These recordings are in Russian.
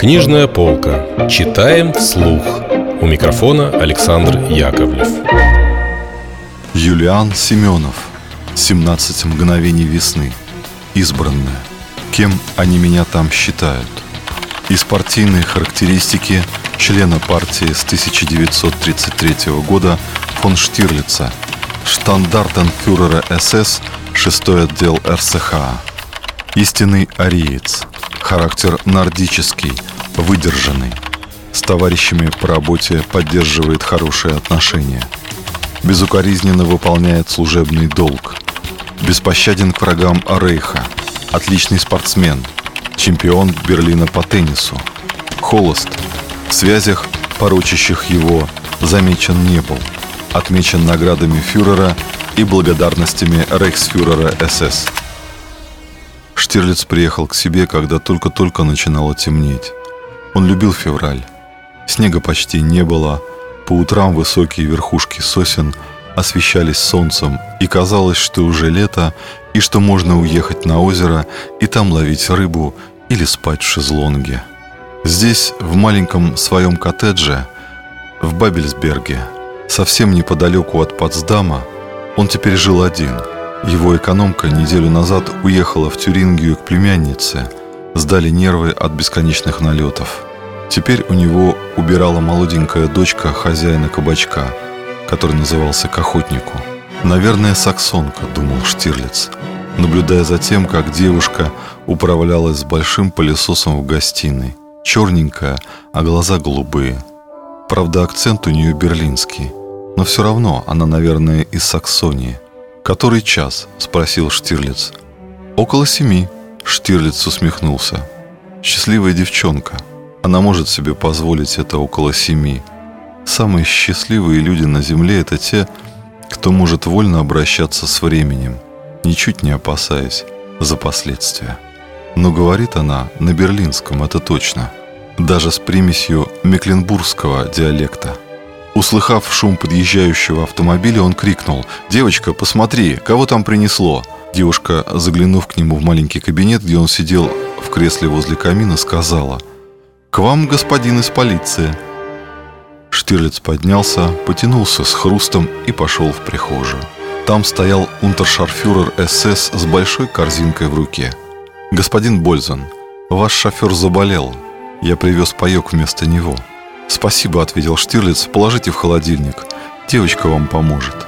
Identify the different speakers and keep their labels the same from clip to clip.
Speaker 1: Книжная полка. Читаем вслух. У микрофона Александр Яковлев.
Speaker 2: Юлиан Семенов. 17 мгновений весны. Избранная. Кем они меня там считают? Из партийной характеристики члена партии с 1933 года фон Штирлица, штандартенфюрера СС, шестой отдел РСХА. Истинный ариец. Характер нордический, выдержанный. С товарищами по работе поддерживает хорошие отношения. Безукоризненно выполняет служебный долг. Беспощаден к врагам Рейха. Отличный спортсмен. Чемпион Берлина по теннису. Холост. В связях, порочащих его, замечен не был. Отмечен наградами фюрера и благодарностями рейхсфюрера СС. Штирлиц приехал к себе, когда только-только начинало темнеть. Он любил февраль. Снега почти не было. По утрам высокие верхушки сосен освещались солнцем, и казалось, что уже лето, и что можно уехать на озеро и там ловить рыбу или спать в шезлонге. Здесь, в маленьком своем коттедже, в Бабельсберге, совсем неподалеку от Потсдама, он теперь жил один. Его экономка неделю назад уехала в Тюрингию к племяннице. Сдали нервы от бесконечных налетов. Теперь у него убирала молоденькая дочка хозяина кабачка, который назывался к охотнику. «Наверное, саксонка», — думал Штирлиц, наблюдая за тем, как девушка управлялась с большим пылесосом в гостиной. Черненькая, а глаза голубые. Правда, акцент у нее берлинский. Но все равно она, наверное, из Саксонии. «Который час?» – спросил Штирлиц. «Около семи», – Штирлиц усмехнулся. «Счастливая девчонка. Она может себе позволить это около семи. Самые счастливые люди на земле – это те, кто может вольно обращаться с временем, ничуть не опасаясь за последствия. Но говорит она на берлинском, это точно, даже с примесью мекленбургского диалекта – Услыхав шум подъезжающего автомобиля, он крикнул «Девочка, посмотри, кого там принесло!» Девушка, заглянув к нему в маленький кабинет, где он сидел в кресле возле камина, сказала «К вам, господин из полиции!» Штирлиц поднялся, потянулся с хрустом и пошел в прихожую. Там стоял унтершарфюрер СС с большой корзинкой в руке. «Господин Бользен, ваш шофер заболел. Я привез паек вместо него». «Спасибо», — ответил Штирлиц, — «положите в холодильник. Девочка вам поможет».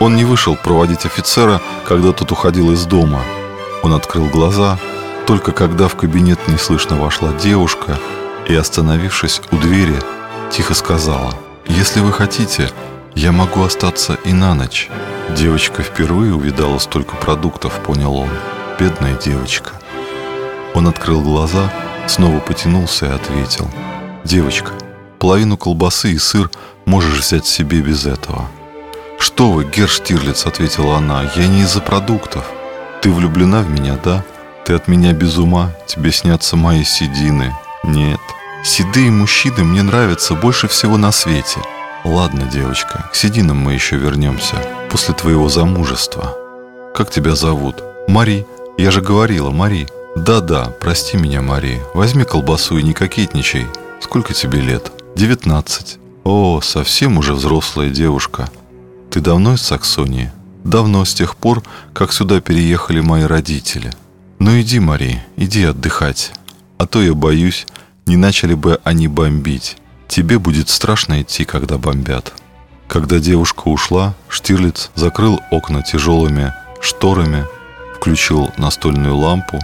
Speaker 2: Он не вышел проводить офицера, когда тот уходил из дома. Он открыл глаза, только когда в кабинет неслышно вошла девушка и, остановившись у двери, тихо сказала «Если вы хотите, я могу остаться и на ночь». Девочка впервые увидала столько продуктов, понял он. Бедная девочка. Он открыл глаза, снова потянулся и ответил «Девочка, Половину колбасы и сыр можешь взять себе без этого. «Что вы, Герштирлиц», — ответила она, — «я не из-за продуктов. Ты влюблена в меня, да? Ты от меня без ума, тебе снятся мои седины. Нет, седые мужчины мне нравятся больше всего на свете. Ладно, девочка, к сединам мы еще вернемся, после твоего замужества. Как тебя зовут? Мари. Я же говорила, Мари. Да-да, прости меня, Мари. Возьми колбасу и не кокетничай. Сколько тебе лет?» «Девятнадцать. О, совсем уже взрослая девушка. Ты давно из Саксонии?» «Давно, с тех пор, как сюда переехали мои родители. Ну иди, Мари, иди отдыхать. А то я боюсь, не начали бы они бомбить. Тебе будет страшно идти, когда бомбят». Когда девушка ушла, Штирлиц закрыл окна тяжелыми шторами, включил настольную лампу,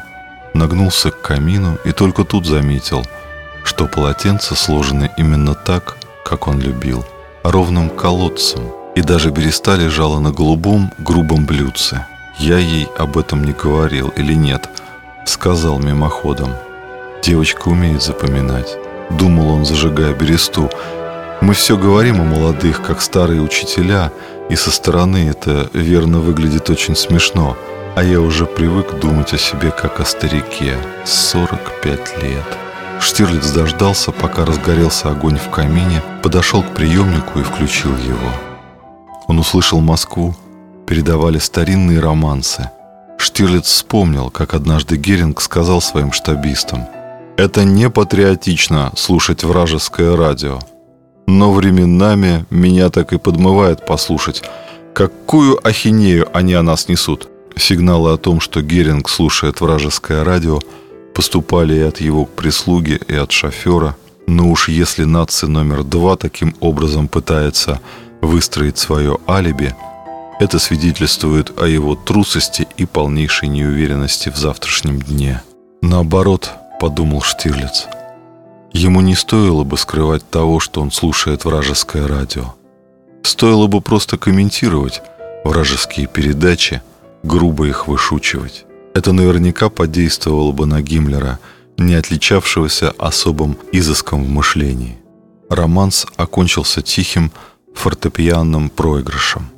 Speaker 2: нагнулся к камину и только тут заметил – что полотенца сложены именно так, как он любил, ровным колодцем, и даже береста лежала на голубом грубом блюдце. Я ей об этом не говорил или нет, сказал мимоходом. Девочка умеет запоминать. Думал он, зажигая бересту. Мы все говорим о молодых, как старые учителя, и со стороны это верно выглядит очень смешно, а я уже привык думать о себе как о старике. 45 лет. Штирлиц дождался, пока разгорелся огонь в камине, подошел к приемнику и включил его. Он услышал Москву, передавали старинные романсы. Штирлиц вспомнил, как однажды Геринг сказал своим штабистам Это не патриотично слушать вражеское радио. Но временами меня так и подмывает послушать, какую ахинею они о нас несут. Сигналы о том, что Геринг слушает вражеское радио, поступали и от его прислуги, и от шофера. Но уж если нация номер два таким образом пытается выстроить свое алиби, это свидетельствует о его трусости и полнейшей неуверенности в завтрашнем дне. Наоборот, подумал Штирлиц, ему не стоило бы скрывать того, что он слушает вражеское радио. Стоило бы просто комментировать вражеские передачи, грубо их вышучивать. Это наверняка подействовало бы на Гиммлера, не отличавшегося особым изыском в мышлении. Романс окончился тихим фортепианным проигрышем.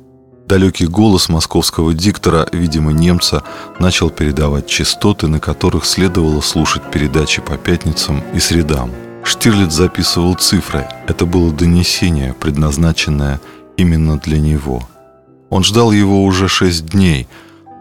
Speaker 2: Далекий голос московского диктора, видимо, немца, начал передавать частоты, на которых следовало слушать передачи по пятницам и средам. Штирлиц записывал цифры. Это было донесение, предназначенное именно для него. Он ждал его уже шесть дней.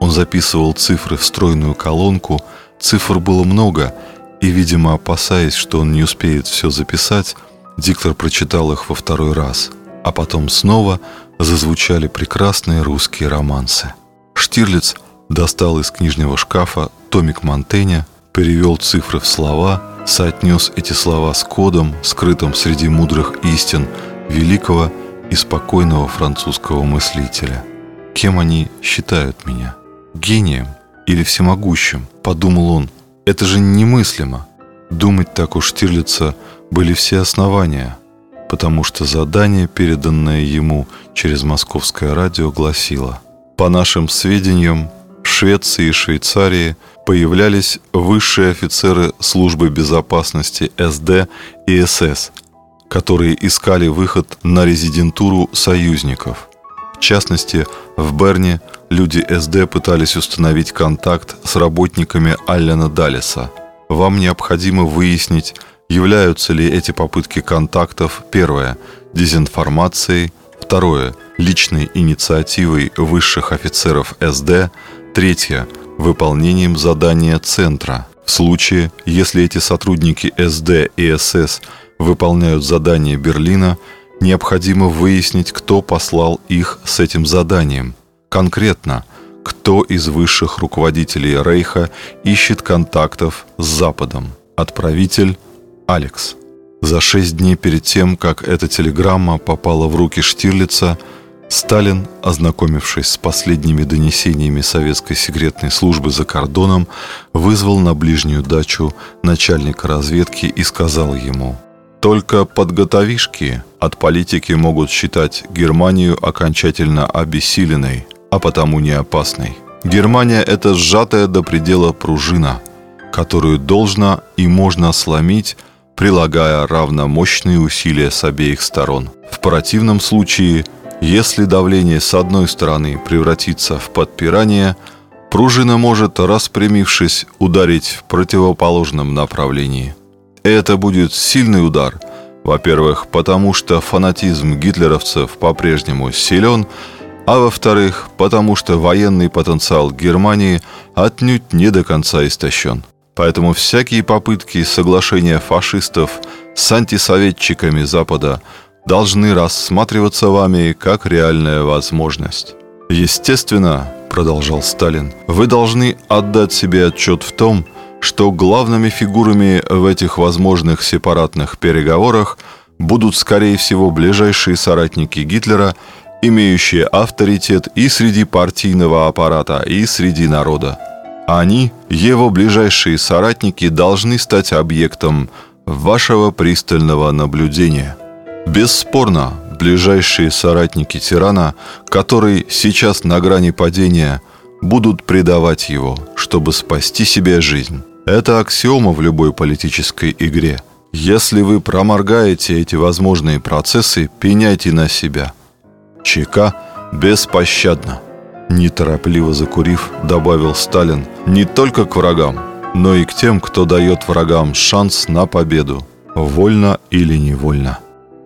Speaker 2: Он записывал цифры в стройную колонку. Цифр было много, и, видимо, опасаясь, что он не успеет все записать, диктор прочитал их во второй раз. А потом снова зазвучали прекрасные русские романсы. Штирлиц достал из книжного шкафа томик Монтэня, перевел цифры в слова, соотнес эти слова с кодом, скрытым среди мудрых истин великого и спокойного французского мыслителя. Кем они считают меня? Гением или всемогущим? Подумал он. Это же немыслимо. Думать так у Штирлица были все основания – потому что задание, переданное ему через московское радио, гласило «По нашим сведениям, в Швеции и Швейцарии появлялись высшие офицеры службы безопасности СД и СС, которые искали выход на резидентуру союзников. В частности, в Берне люди СД пытались установить контакт с работниками Аллена Даллеса. Вам необходимо выяснить, Являются ли эти попытки контактов, первое, дезинформацией, второе, личной инициативой высших офицеров СД, третье, выполнением задания Центра. В случае, если эти сотрудники СД и СС выполняют задание Берлина, необходимо выяснить, кто послал их с этим заданием. Конкретно, кто из высших руководителей Рейха ищет контактов с Западом. Отправитель – Алекс. За шесть дней перед тем, как эта телеграмма попала в руки Штирлица, Сталин, ознакомившись с последними донесениями советской секретной службы за кордоном, вызвал на ближнюю дачу начальника разведки и сказал ему «Только подготовишки от политики могут считать Германию окончательно обессиленной, а потому не опасной. Германия – это сжатая до предела пружина, которую должно и можно сломить прилагая равномощные усилия с обеих сторон. В противном случае, если давление с одной стороны превратится в подпирание, пружина может, распрямившись, ударить в противоположном направлении. Это будет сильный удар, во-первых, потому что фанатизм гитлеровцев по-прежнему силен, а во-вторых, потому что военный потенциал Германии отнюдь не до конца истощен. Поэтому всякие попытки соглашения фашистов с антисоветчиками Запада должны рассматриваться вами как реальная возможность. Естественно, продолжал Сталин, вы должны отдать себе отчет в том, что главными фигурами в этих возможных сепаратных переговорах будут, скорее всего, ближайшие соратники Гитлера, имеющие авторитет и среди партийного аппарата, и среди народа. Они, его ближайшие соратники, должны стать объектом вашего пристального наблюдения. Бесспорно, ближайшие соратники тирана, который сейчас на грани падения, будут предавать его, чтобы спасти себе жизнь. Это аксиома в любой политической игре. Если вы проморгаете эти возможные процессы, пеняйте на себя. ЧК беспощадно. Неторопливо закурив, добавил Сталин, не только к врагам, но и к тем, кто дает врагам шанс на победу, вольно или невольно.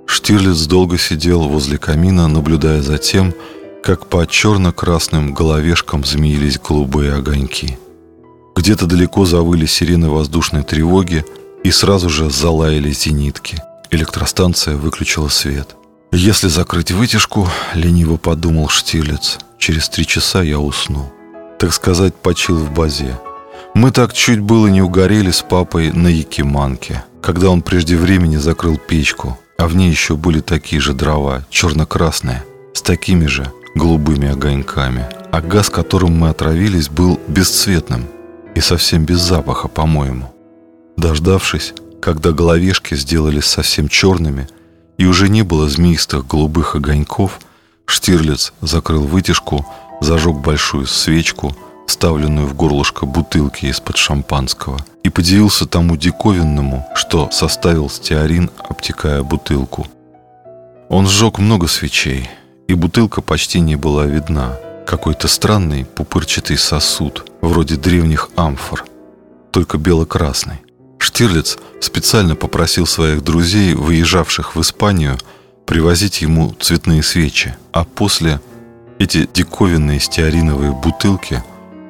Speaker 2: Штирлиц долго сидел возле камина, наблюдая за тем, как по черно-красным головешкам змеились голубые огоньки. Где-то далеко завыли сирены воздушной тревоги, И сразу же залаяли зенитки. Электростанция выключила свет. Если закрыть вытяжку, лениво подумал Штирлиц, через три часа я усну. Так сказать, почил в базе. Мы так чуть было не угорели с папой на Якиманке, когда он прежде времени закрыл печку, а в ней еще были такие же дрова, черно-красные, с такими же голубыми огоньками. А газ, которым мы отравились, был бесцветным и совсем без запаха, по-моему. Дождавшись, когда головешки сделались совсем черными и уже не было змеистых голубых огоньков, Штирлиц закрыл вытяжку, зажег большую свечку, вставленную в горлышко бутылки из-под шампанского, и подивился тому диковинному, что составил стеарин, обтекая бутылку. Он сжег много свечей, и бутылка почти не была видна. Какой-то странный пупырчатый сосуд, вроде древних амфор, только бело-красный. Штирлиц специально попросил своих друзей, выезжавших в Испанию, привозить ему цветные свечи, а после эти диковинные стеариновые бутылки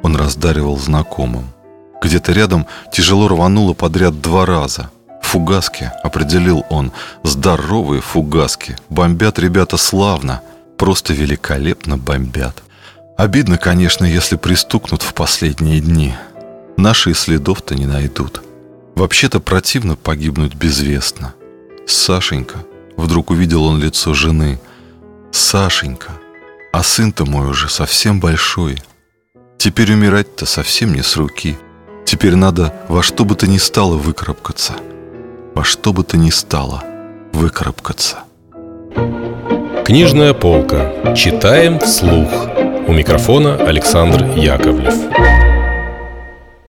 Speaker 2: он раздаривал знакомым. Где-то рядом тяжело рвануло подряд два раза. Фугаски, определил он, здоровые фугаски. Бомбят ребята славно, просто великолепно бомбят. Обидно, конечно, если пристукнут в последние дни. Наши и следов-то не найдут. Вообще-то противно погибнуть безвестно. Сашенька, вдруг увидел он лицо жены. Сашенька, а сын-то мой уже совсем большой. Теперь умирать-то совсем не с руки. Теперь надо во что бы то ни стало выкарабкаться. Во что бы то ни стало выкарабкаться.
Speaker 1: Книжная полка. Читаем вслух. У микрофона Александр Яковлев.